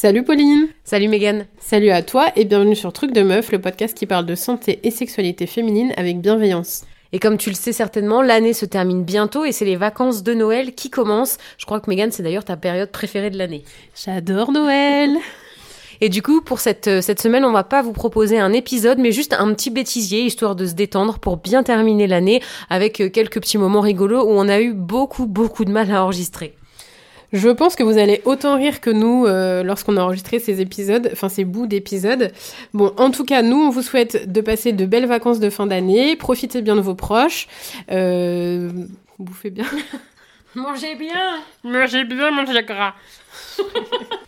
Salut Pauline Salut Megan Salut à toi et bienvenue sur Truc de Meuf, le podcast qui parle de santé et sexualité féminine avec bienveillance. Et comme tu le sais certainement, l'année se termine bientôt et c'est les vacances de Noël qui commencent. Je crois que Megan, c'est d'ailleurs ta période préférée de l'année. J'adore Noël Et du coup, pour cette, euh, cette semaine, on va pas vous proposer un épisode, mais juste un petit bêtisier, histoire de se détendre pour bien terminer l'année avec euh, quelques petits moments rigolos où on a eu beaucoup, beaucoup de mal à enregistrer. Je pense que vous allez autant rire que nous euh, lorsqu'on a enregistré ces épisodes, enfin ces bouts d'épisodes. Bon, en tout cas, nous, on vous souhaite de passer de belles vacances de fin d'année. Profitez bien de vos proches. Euh, bouffez bien. Mangez bien Mangez bien, mangez gras.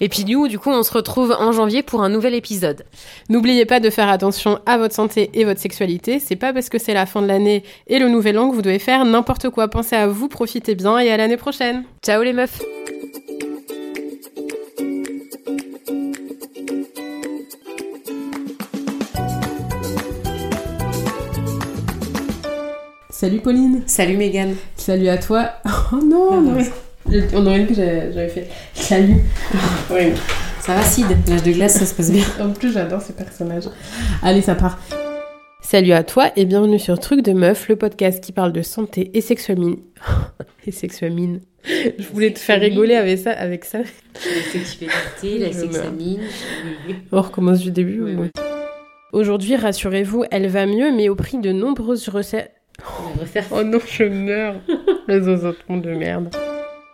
Et puis nous, du coup, on se retrouve en janvier pour un nouvel épisode. N'oubliez pas de faire attention à votre santé et votre sexualité. C'est pas parce que c'est la fin de l'année et le nouvel an que vous devez faire n'importe quoi. Pensez à vous, profitez bien et à l'année prochaine. Ciao les meufs Salut Pauline. Salut Megan Salut à toi. Oh non, on aurait, on aurait dit que j'avais fait salut. Oui. Ça va Sid? L'âge de glace, ça se passe bien. En plus, j'adore ces personnages. Allez, ça part. Salut à toi et bienvenue sur Truc de Meuf, le podcast qui parle de santé et sexuamine. et sexuamine. Je voulais te faire rigoler avec ça. Avec ça. La sexualité, la sexamine. On recommence du début. Oui, ou- oui. Aujourd'hui, rassurez-vous, elle va mieux, mais au prix de nombreuses recettes. Oh non, je meurs. Les osotements de merde.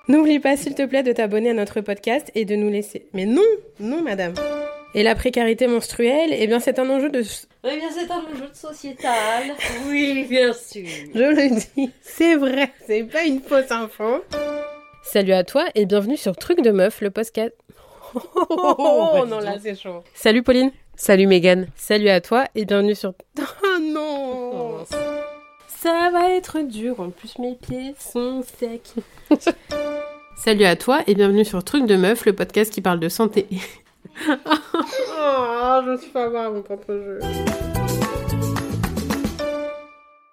N'oublie pas, s'il te plaît, de t'abonner à notre podcast et de nous laisser. Mais non, non, madame. Et la précarité menstruelle, eh bien, c'est un enjeu de. Oui, bien c'est un enjeu sociétal. Oui, bien sûr. Je le dis, c'est vrai, c'est pas une fausse info. Salut à toi et bienvenue sur Truc de Meuf, le podcast. Oh, non, là, c'est chaud. Salut Pauline. Salut Megan. Salut à toi et bienvenue sur. Oh non Ça va être dur, en plus mes pieds sont secs. Salut à toi et bienvenue sur Truc de Meuf, le podcast qui parle de santé. oh, je suis pas voir mon propre jeu.